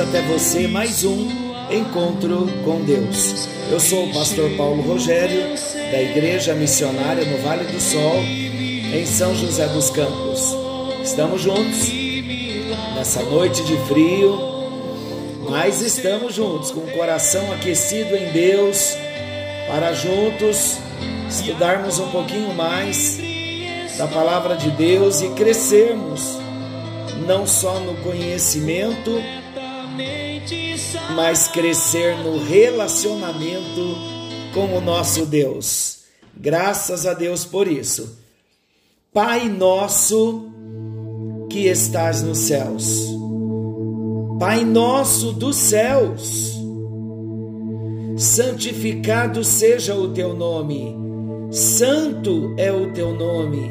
até você mais um encontro com Deus. Eu sou o pastor Paulo Rogério, da Igreja Missionária no Vale do Sol, em São José dos Campos. Estamos juntos nessa noite de frio, mas estamos juntos com o coração aquecido em Deus para juntos estudarmos um pouquinho mais da palavra de Deus e crescermos não só no conhecimento, mas crescer no relacionamento com o nosso Deus. Graças a Deus por isso. Pai nosso que estás nos céus. Pai nosso dos céus. Santificado seja o teu nome. Santo é o teu nome.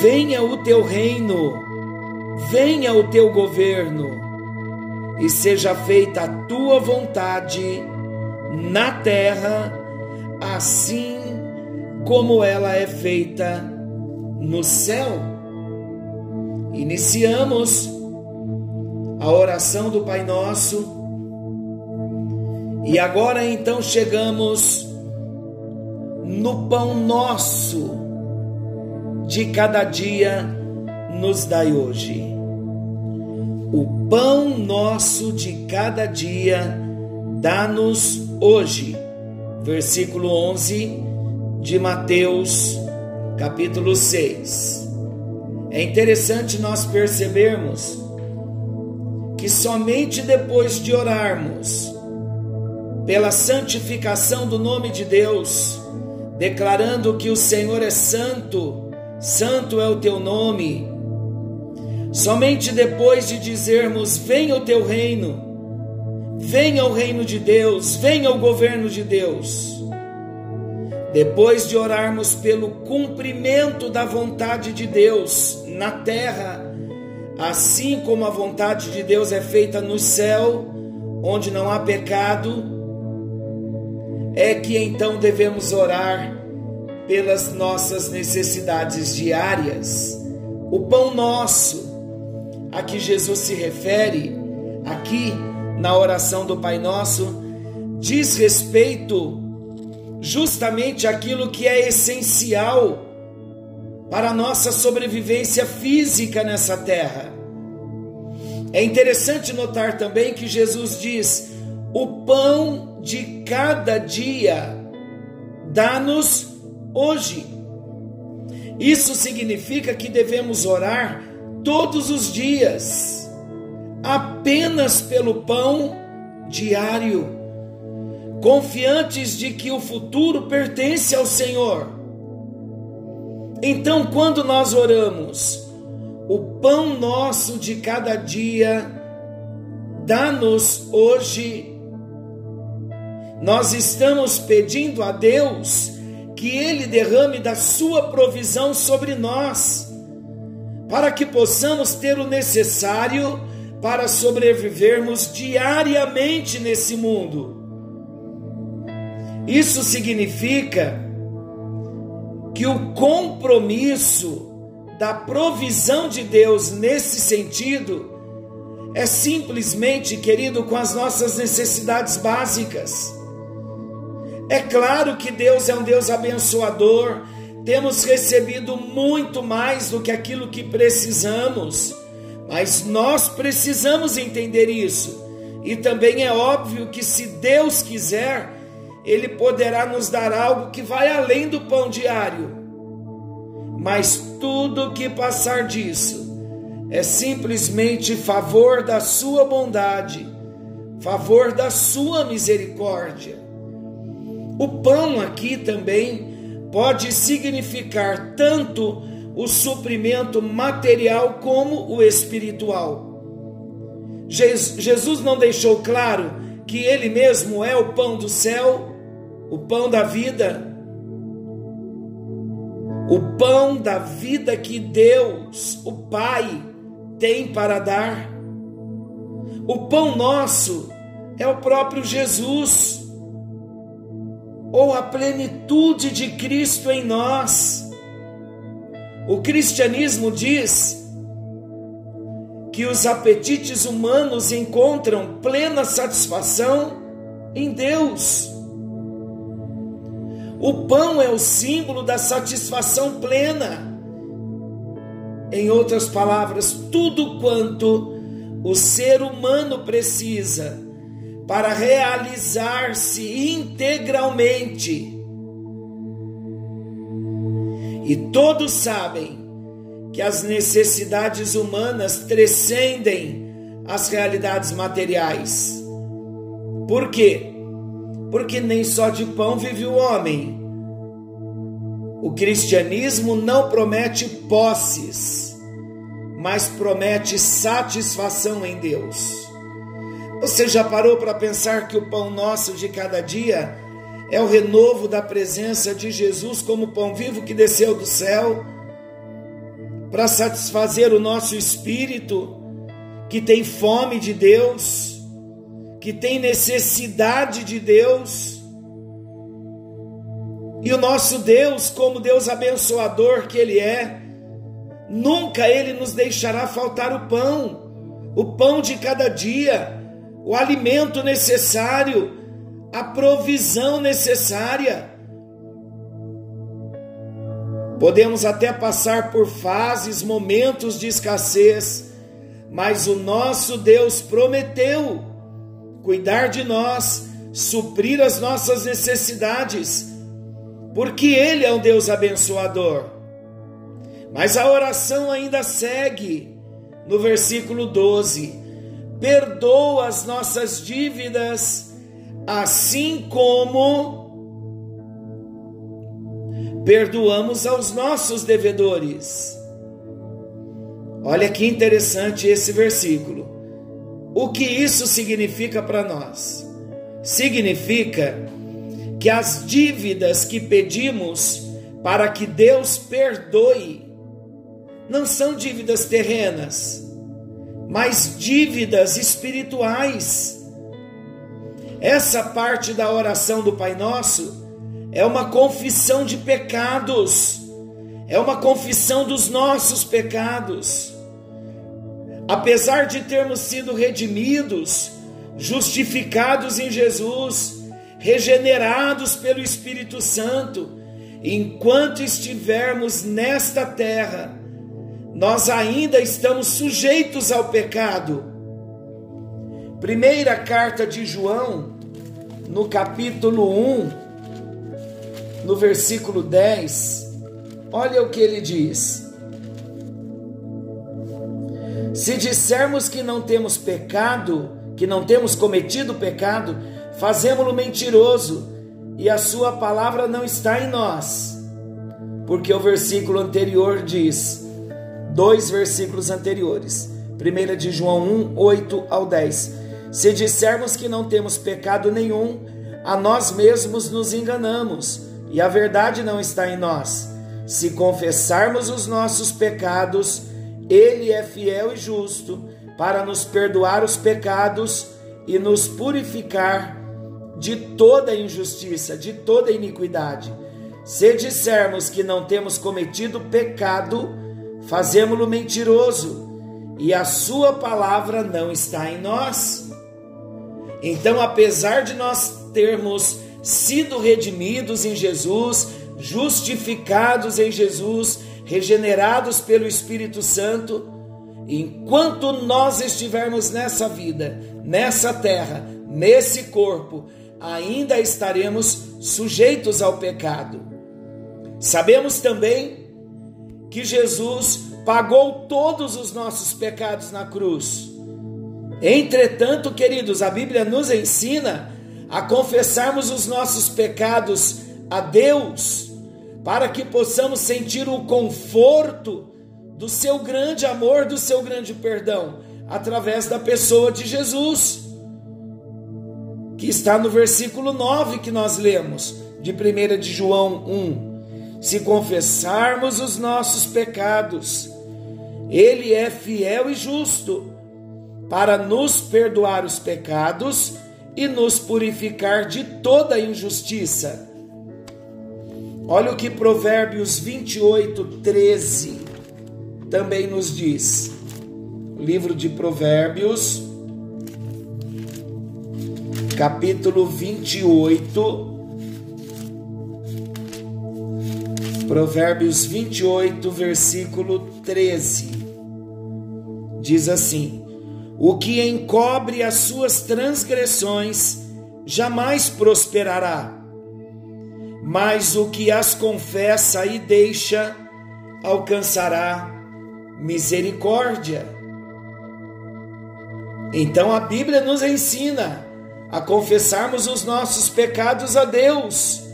Venha o teu reino. Venha o teu governo e seja feita a tua vontade na terra, assim como ela é feita no céu. Iniciamos a oração do Pai Nosso e agora então chegamos no pão nosso de cada dia, nos dai hoje. O pão nosso de cada dia, dá-nos hoje. Versículo 11 de Mateus, capítulo 6. É interessante nós percebermos que somente depois de orarmos pela santificação do nome de Deus, declarando que o Senhor é santo, santo é o teu nome, Somente depois de dizermos: Venha o teu reino, venha o reino de Deus, venha o governo de Deus. Depois de orarmos pelo cumprimento da vontade de Deus na terra, assim como a vontade de Deus é feita no céu, onde não há pecado, é que então devemos orar pelas nossas necessidades diárias. O pão nosso, a que Jesus se refere aqui na oração do Pai Nosso diz respeito justamente àquilo que é essencial para a nossa sobrevivência física nessa terra. É interessante notar também que Jesus diz: o pão de cada dia dá-nos hoje. Isso significa que devemos orar todos os dias, apenas pelo pão diário, confiantes de que o futuro pertence ao Senhor. Então, quando nós oramos, o pão nosso de cada dia, dá-nos hoje, nós estamos pedindo a Deus que Ele derrame da Sua provisão sobre nós para que possamos ter o necessário para sobrevivermos diariamente nesse mundo. Isso significa que o compromisso da provisão de Deus nesse sentido é simplesmente, querido, com as nossas necessidades básicas. É claro que Deus é um Deus abençoador, temos recebido muito mais do que aquilo que precisamos, mas nós precisamos entender isso. E também é óbvio que se Deus quiser, Ele poderá nos dar algo que vai além do pão diário. Mas tudo que passar disso é simplesmente favor da Sua bondade, favor da Sua misericórdia. O pão aqui também pode significar tanto o suprimento material como o espiritual. Jesus não deixou claro que Ele mesmo é o pão do céu, o pão da vida, o pão da vida que Deus, o Pai, tem para dar. O pão nosso é o próprio Jesus, ou a plenitude de Cristo em nós. O cristianismo diz que os apetites humanos encontram plena satisfação em Deus. O pão é o símbolo da satisfação plena. Em outras palavras, tudo quanto o ser humano precisa para realizar-se integralmente. E todos sabem que as necessidades humanas transcendem as realidades materiais. Por quê? Porque nem só de pão vive o homem. O cristianismo não promete posses, mas promete satisfação em Deus. Você já parou para pensar que o pão nosso de cada dia é o renovo da presença de Jesus como pão vivo que desceu do céu? para satisfazer o nosso espírito que tem fome de Deus, que tem necessidade de Deus. E o nosso Deus, como Deus abençoador que Ele é, nunca Ele nos deixará faltar o pão, o pão de cada dia, o alimento necessário, a provisão necessária. Podemos até passar por fases, momentos de escassez, mas o nosso Deus prometeu cuidar de nós, suprir as nossas necessidades, porque Ele é um Deus abençoador. Mas a oração ainda segue no versículo 12: perdoa as nossas dívidas, assim como perdoamos aos nossos devedores. Olha que interessante esse versículo. O que isso significa para nós? Significa que as dívidas que pedimos para que Deus perdoe não são dívidas terrenas, mas dívidas espirituais. Essa parte da oração do Pai Nosso é uma confissão de pecados, é uma confissão dos nossos pecados. Apesar de termos sido redimidos, justificados em Jesus, regenerados pelo Espírito Santo, enquanto estivermos nesta terra, nós ainda estamos sujeitos ao pecado. Primeira carta de João, no capítulo 1, no versículo 10, olha o que ele diz. Se dissermos que não temos pecado, que não temos cometido pecado, fazemos-lo mentiroso e a sua palavra não está em nós. Porque o versículo anterior diz, dois versículos anteriores, 1 de João 1, 8 ao 10. Se dissermos que não temos pecado nenhum, a nós mesmos nos enganamos e a verdade não está em nós. Se confessarmos os nossos pecados, Ele é fiel e justo para nos perdoar os pecados e nos purificar de toda injustiça, de toda iniquidade. Se dissermos que não temos cometido pecado, fazemos-lo mentiroso e a Sua palavra não está em nós. Então, apesar de nós termos sido redimidos em Jesus, justificados em Jesus, regenerados pelo Espírito Santo, enquanto nós estivermos nessa vida, nessa terra, nesse corpo, ainda estaremos sujeitos ao pecado. Sabemos também que Jesus pagou todos os nossos pecados na cruz. Entretanto, queridos, a Bíblia nos ensina a confessarmos os nossos pecados a Deus, para que possamos sentir o conforto do seu grande amor, do seu grande perdão. através da pessoa de Jesus, que está no versículo 9 que nós lemos, de 1 de João 1. Se confessarmos os nossos pecados, Ele é fiel e justo para nos perdoar os pecados e nos purificar de toda injustiça. Olha o que Provérbios 28, 13 também nos diz. Livro de Provérbios, capítulo 28. Provérbios 28, versículo 13. Diz assim: O que encobre as suas transgressões jamais prosperará, mas o que as confessa e deixa alcançará misericórdia. Então a Bíblia nos ensina a confessarmos os nossos pecados a Deus,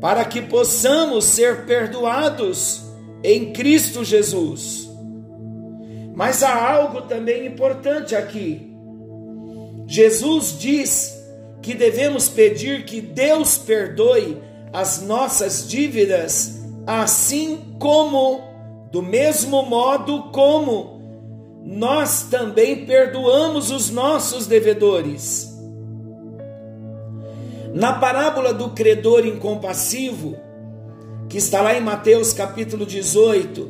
para que possamos ser perdoados em Cristo Jesus. Mas há algo também importante aqui. Jesus diz que devemos pedir que Deus perdoe as nossas dívidas, assim como, do mesmo modo como, nós também perdoamos os nossos devedores. Na parábola do credor incompassivo, que está lá em Mateus capítulo 18,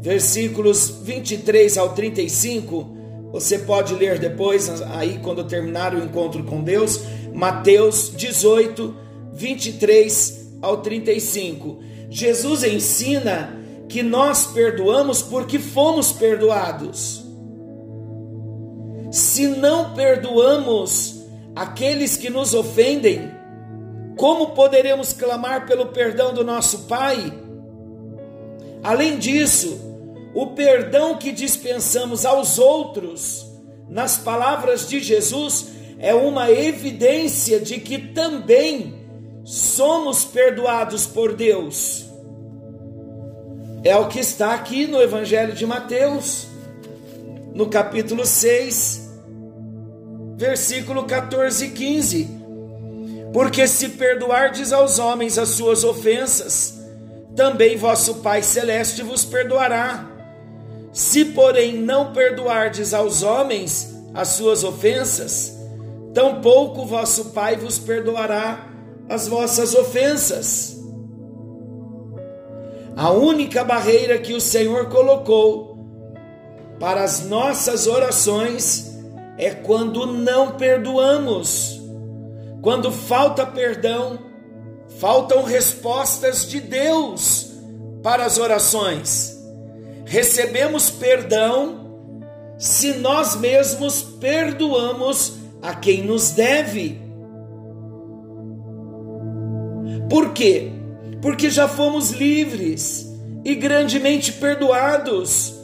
versículos 23 ao 35, você pode ler depois, aí quando terminar o encontro com Deus, Mateus 18, 23 ao 35. Jesus ensina que nós perdoamos porque fomos perdoados se não perdoamos aqueles que nos ofendem, como poderemos clamar pelo perdão do nosso Pai? Além disso, o perdão que dispensamos aos outros, nas palavras de Jesus, é uma evidência de que também somos perdoados por Deus. É o que está aqui no Evangelho de Mateus no capítulo 6, versículo 14 e 15. Porque se perdoardes aos homens as suas ofensas, também vosso Pai celeste vos perdoará. Se, porém, não perdoardes aos homens as suas ofensas, tampouco vosso Pai vos perdoará as vossas ofensas. A única barreira que o Senhor colocou para as nossas orações é quando não perdoamos. Quando falta perdão, faltam respostas de Deus para as orações. Recebemos perdão se nós mesmos perdoamos a quem nos deve. Por quê? Porque já fomos livres e grandemente perdoados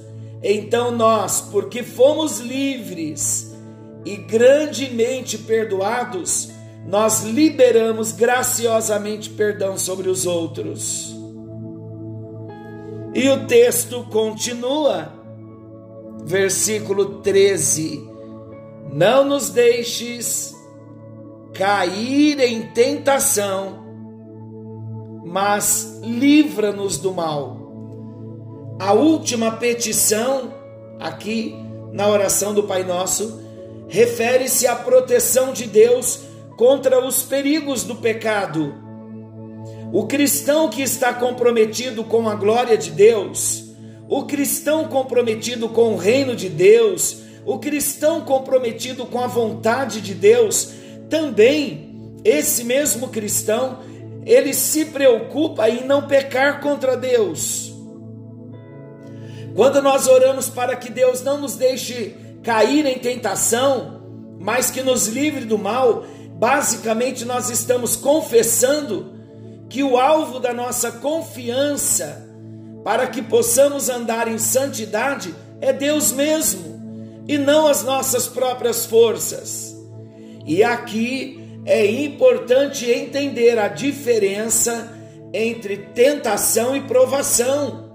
então nós, porque fomos livres e grandemente perdoados, nós liberamos graciosamente perdão sobre os outros. E o texto continua, versículo 13: Não nos deixes cair em tentação, mas livra-nos do mal a última petição, aqui na oração do Pai Nosso, refere-se à proteção de Deus contra os perigos do pecado. O cristão que está comprometido com a glória de Deus, o cristão comprometido com o reino de Deus, o cristão comprometido com a vontade de Deus, também esse mesmo cristão, ele se preocupa em não pecar contra Deus. Quando nós oramos para que Deus não nos deixe cair em tentação, mas que nos livre do mal, basicamente nós estamos confessando que o alvo da nossa confiança para que possamos andar em santidade é Deus mesmo e não as nossas próprias forças. E aqui é importante entender a diferença entre tentação e provação.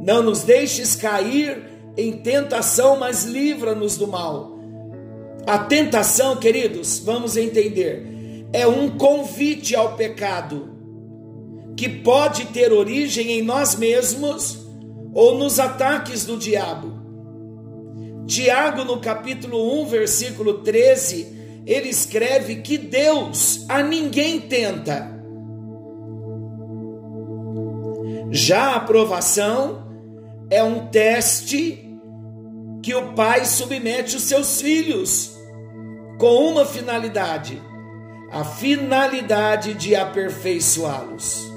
Não nos deixes cair em tentação, mas livra-nos do mal. A tentação, queridos, vamos entender, é um convite ao pecado que pode ter origem em nós mesmos ou nos ataques do diabo. Tiago, no capítulo 1, versículo 13, ele escreve que Deus a ninguém tenta. Já a aprovação é um teste que o pai submete os seus filhos com uma finalidade: a finalidade de aperfeiçoá-los.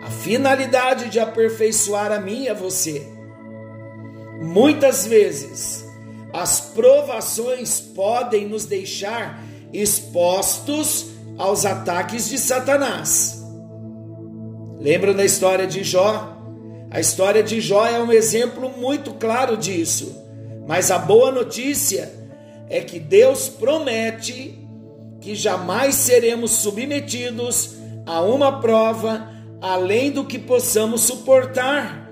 A finalidade de aperfeiçoar a mim e a você. Muitas vezes, as provações podem nos deixar expostos aos ataques de Satanás. Lembram da história de Jó? A história de Jó é um exemplo muito claro disso. Mas a boa notícia é que Deus promete que jamais seremos submetidos a uma prova além do que possamos suportar.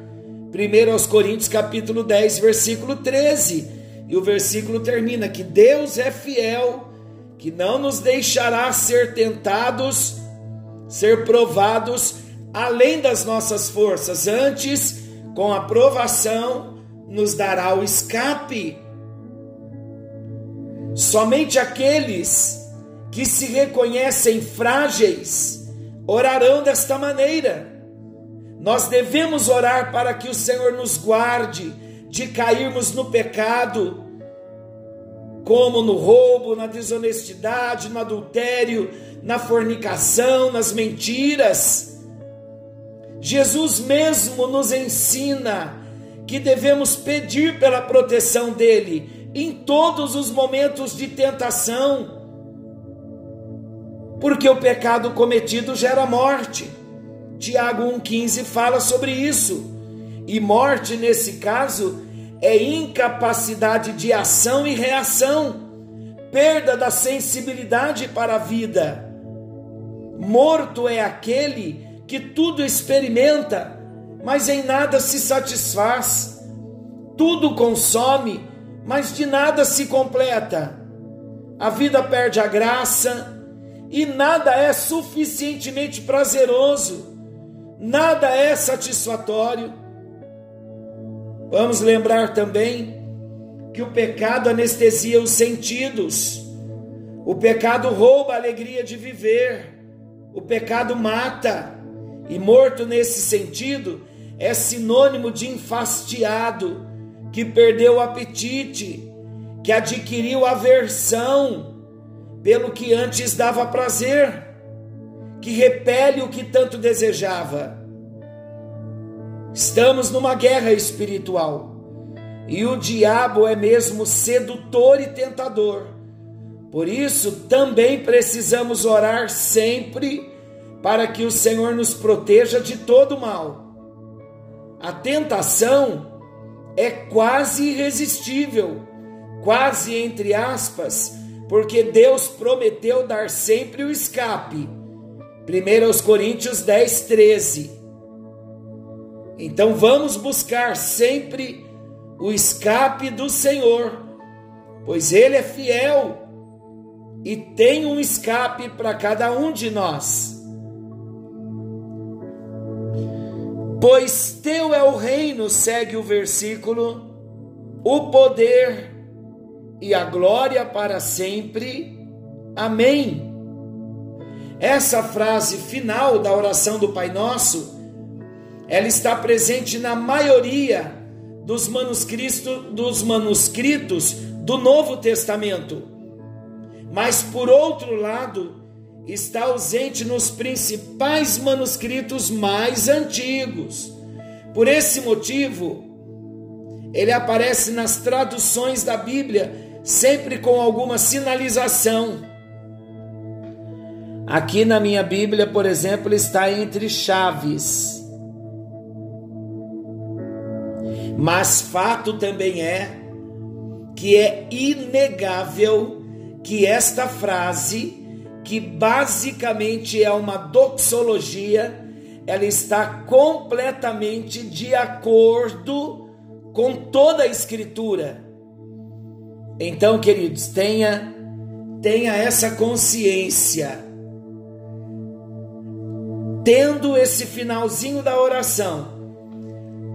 1 aos Coríntios capítulo 10, versículo 13. E o versículo termina que Deus é fiel, que não nos deixará ser tentados, ser provados além das nossas forças, antes, com a provação, nos dará o escape. Somente aqueles que se reconhecem frágeis orarão desta maneira. Nós devemos orar para que o Senhor nos guarde de cairmos no pecado, como no roubo, na desonestidade, no adultério, na fornicação, nas mentiras. Jesus mesmo nos ensina que devemos pedir pela proteção dele em todos os momentos de tentação, porque o pecado cometido gera morte. Tiago 1,15 fala sobre isso. E morte, nesse caso, é incapacidade de ação e reação, perda da sensibilidade para a vida. Morto é aquele que tudo experimenta, mas em nada se satisfaz, tudo consome, mas de nada se completa. A vida perde a graça e nada é suficientemente prazeroso, nada é satisfatório. Vamos lembrar também que o pecado anestesia os sentidos, o pecado rouba a alegria de viver, o pecado mata. E morto nesse sentido é sinônimo de enfastiado, que perdeu o apetite, que adquiriu aversão pelo que antes dava prazer, que repele o que tanto desejava. Estamos numa guerra espiritual e o diabo é mesmo sedutor e tentador. Por isso, também precisamos orar sempre para que o Senhor nos proteja de todo mal. A tentação é quase irresistível, quase entre aspas, porque Deus prometeu dar sempre o escape. 1 Coríntios 10, 13. Então vamos buscar sempre o escape do Senhor, pois Ele é fiel e tem um escape para cada um de nós. Pois teu é o reino, segue o versículo, o poder e a glória para sempre. Amém. Essa frase final da oração do Pai Nosso, ela está presente na maioria dos manuscritos, dos manuscritos do Novo Testamento. Mas por outro lado, está ausente nos principais manuscritos mais antigos. Por esse motivo, ele aparece nas traduções da Bíblia sempre com alguma sinalização. Aqui na minha Bíblia, por exemplo, está entre chaves. Mas fato também é que é inegável que esta frase que basicamente é uma doxologia, ela está completamente de acordo com toda a escritura. Então, queridos, tenha tenha essa consciência. Tendo esse finalzinho da oração,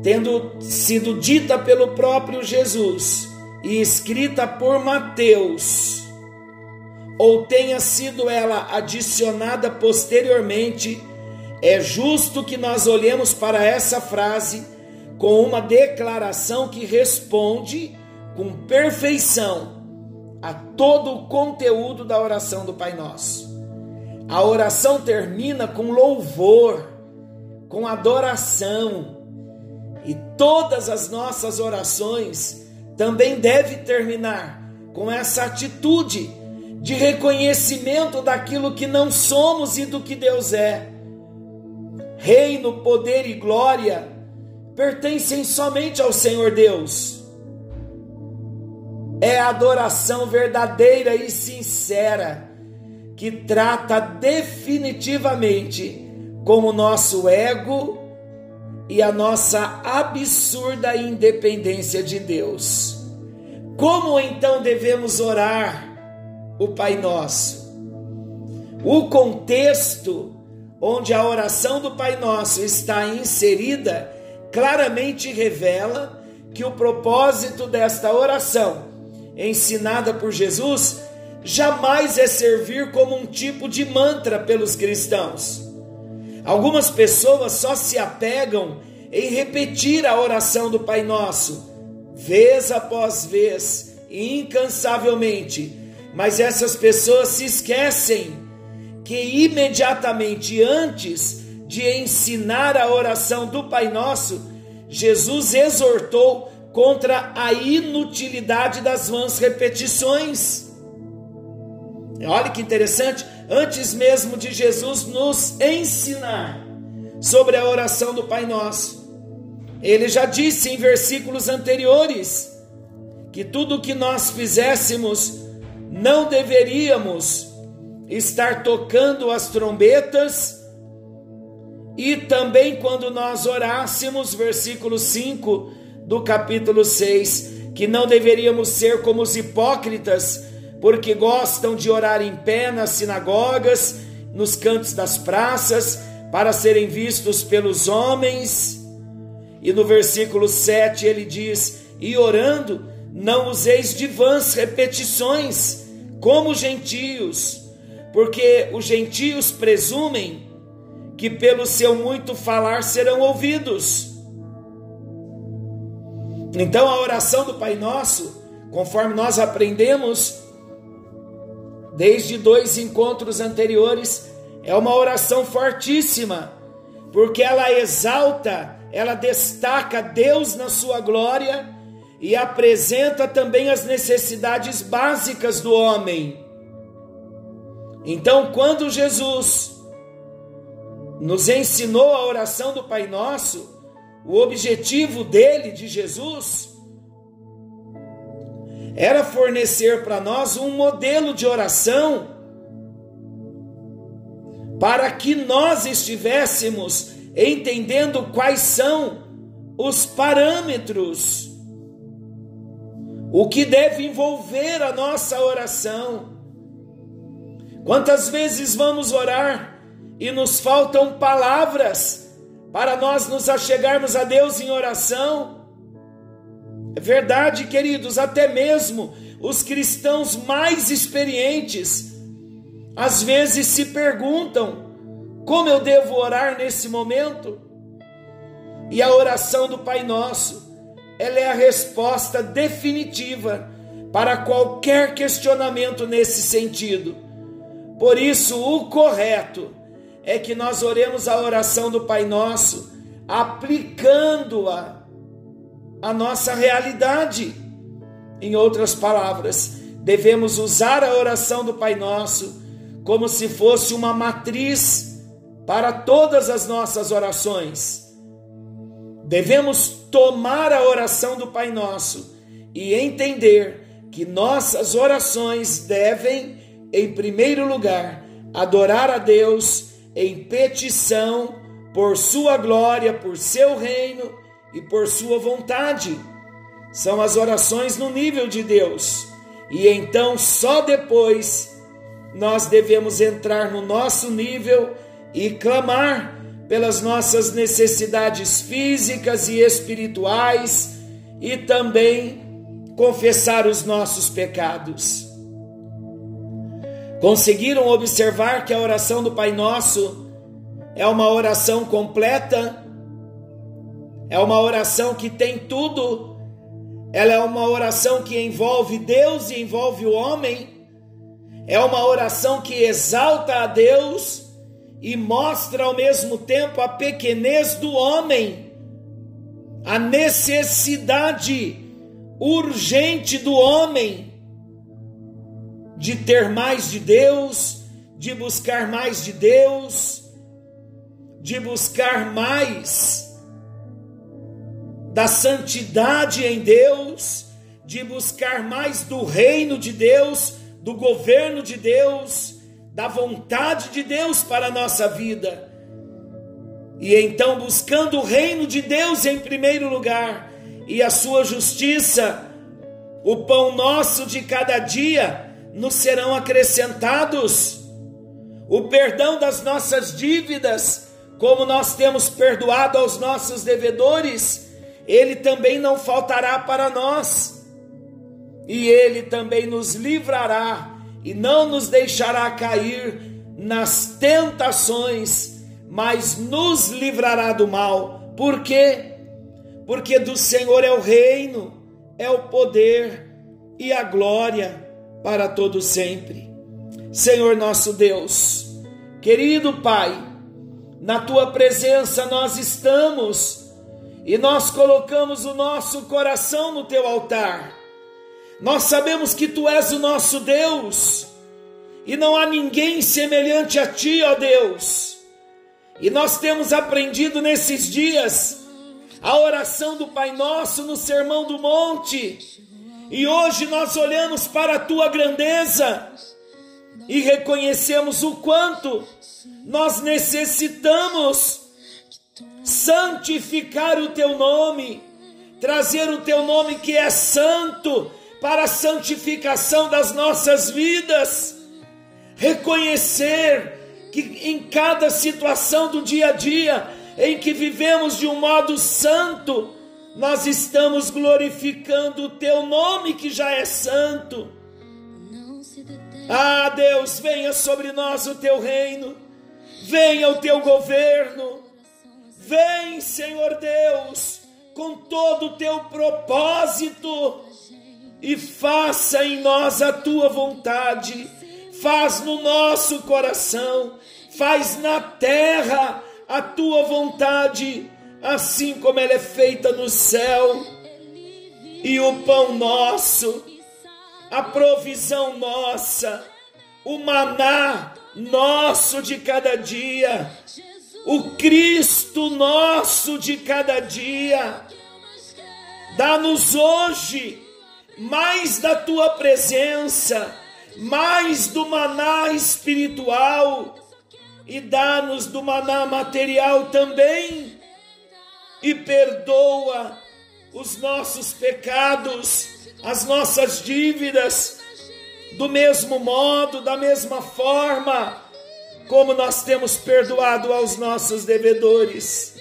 tendo sido dita pelo próprio Jesus e escrita por Mateus, ou tenha sido ela adicionada posteriormente, é justo que nós olhemos para essa frase com uma declaração que responde com perfeição a todo o conteúdo da oração do Pai Nosso. A oração termina com louvor, com adoração, e todas as nossas orações também devem terminar com essa atitude de reconhecimento daquilo que não somos e do que Deus é. Reino, poder e glória pertencem somente ao Senhor Deus. É a adoração verdadeira e sincera que trata definitivamente com o nosso ego e a nossa absurda independência de Deus. Como então devemos orar o Pai Nosso? O contexto onde a oração do Pai Nosso está inserida claramente revela que o propósito desta oração, ensinada por Jesus, jamais é servir como um tipo de mantra pelos cristãos. Algumas pessoas só se apegam em repetir a oração do Pai Nosso, vez após vez, incansavelmente, mas essas pessoas se esquecem que imediatamente antes de ensinar a oração do Pai Nosso, Jesus exortou contra a inutilidade das vãs repetições. Olha que interessante, antes mesmo de Jesus nos ensinar sobre a oração do Pai Nosso, ele já disse em versículos anteriores que tudo o que nós fizéssemos não deveríamos estar tocando as trombetas e também quando nós orássemos, versículo 5 do capítulo 6, que não deveríamos ser como os hipócritas, porque gostam de orar em pé nas sinagogas, nos cantos das praças, para serem vistos pelos homens. E no versículo 7 ele diz: E orando, não useis de vãs repetições, como os gentios, porque os gentios presumem que pelo seu muito falar serão ouvidos. Então a oração do Pai Nosso, conforme nós aprendemos desde dois encontros anteriores, é uma oração fortíssima, porque ela exalta, ela destaca Deus na sua glória e apresenta também as necessidades básicas do homem. Então, quando Jesus nos ensinou a oração do Pai Nosso, o objetivo dele, de Jesus, era fornecer para nós um modelo de oração para que nós estivéssemos entendendo quais são os parâmetros, o que deve envolver a nossa oração. Quantas vezes vamos orar e nos faltam palavras para nós nos achegarmos a Deus em oração. É verdade, queridos, até mesmo os cristãos mais experientes às vezes se perguntam: como eu devo orar nesse momento? E a oração do Pai Nosso, ela é a resposta definitiva para qualquer questionamento nesse sentido. Por isso, o correto é que nós oremos a oração do Pai Nosso, aplicando-a à nossa realidade. Em outras palavras, devemos usar a oração do Pai Nosso como se fosse uma matriz para todas as nossas orações. Devemos tomar a oração do Pai Nosso e entender que nossas orações devem, em primeiro lugar, adorar a Deus em petição por sua glória, por seu reino e por sua vontade. são as orações no nível de Deus. E então só depois nós devemos entrar no nosso nível e clamar pelas nossas necessidades físicas e espirituais e também confessar os nossos pecados. Conseguiram observar que a oração do Pai Nosso é uma oração completa? É uma oração que tem tudo. Ela é uma oração que envolve Deus e envolve o homem. É uma oração que exalta a Deus e mostra ao mesmo tempo a pequenez do homem, a necessidade urgente do homem de ter mais de Deus, de buscar mais de Deus, de buscar mais da santidade em Deus, de buscar mais do reino de Deus, do governo de Deus, da vontade de Deus para a nossa vida. E então, buscando o reino de Deus em primeiro lugar e a sua justiça, o pão nosso de cada dia nos serão acrescentados. O perdão das nossas dívidas, como nós temos perdoado aos nossos devedores, ele também não faltará para nós. E ele também nos livrará e não nos deixará cair nas tentações, mas nos livrará do mal. Por quê? Porque do Senhor é o reino, é o poder e a glória para todo sempre. Senhor nosso Deus, querido Pai, na tua presença nós estamos e nós colocamos o nosso coração no teu altar. Nós sabemos que tu és o nosso Deus e não há ninguém semelhante a ti, ó Deus. E nós temos aprendido nesses dias a oração do Pai Nosso no Sermão do Monte e hoje nós olhamos para a tua grandeza e reconhecemos o quanto nós necessitamos santificar o teu nome, trazer o teu nome que é santo para a santificação das nossas vidas, reconhecer que em cada situação do dia a dia em que vivemos de um modo santo, nós estamos glorificando o teu nome que já é santo. Ah, Deus, venha sobre nós o teu reino, venha o teu governo, vem, Senhor Deus, com todo o teu propósito e faça em nós a tua vontade, faz no nosso coração, faz na terra a tua vontade assim como ela é feita no céu, e o pão nosso, a provisão nossa, o maná nosso de cada dia, o Cristo nosso de cada dia. Dá-nos hoje mais da tua presença, mais do maná espiritual e dá-nos do maná material também e perdoa os nossos pecados, as nossas dívidas, do mesmo modo, da mesma forma, como nós temos perdoado aos nossos devedores.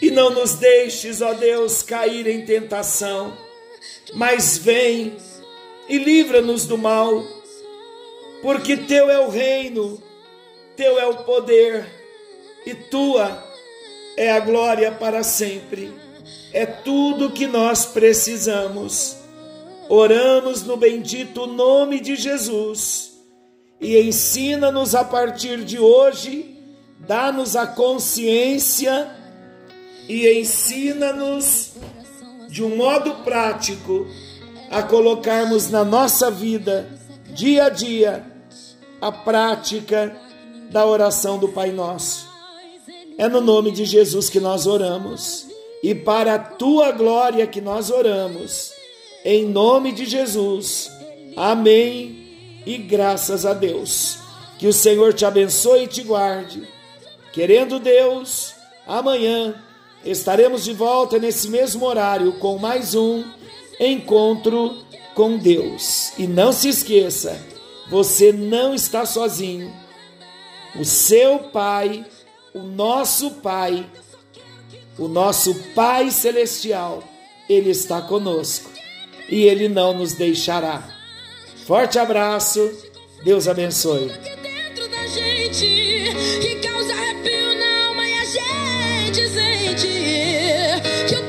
E não nos deixes, ó Deus, cair em tentação, mas vem e livra-nos do mal, porque Teu é o reino, Teu é o poder e Tua é a glória para sempre, é tudo que nós precisamos. Oramos no bendito nome de Jesus e ensina-nos a partir de hoje, dá-nos a consciência e ensina-nos de um modo prático a colocarmos na nossa vida, dia a dia, a prática da oração do Pai Nosso. É no nome de Jesus que nós oramos e para a tua glória que nós oramos. Em nome de Jesus. Amém. E graças a Deus. Que o Senhor te abençoe e te guarde. Querendo Deus, amanhã estaremos de volta nesse mesmo horário com mais um encontro com Deus. E não se esqueça, você não está sozinho. O seu Pai, o nosso Pai, o nosso Pai Celestial, Ele está conosco e Ele não nos deixará. Forte abraço, Deus abençoe. Jesus, tu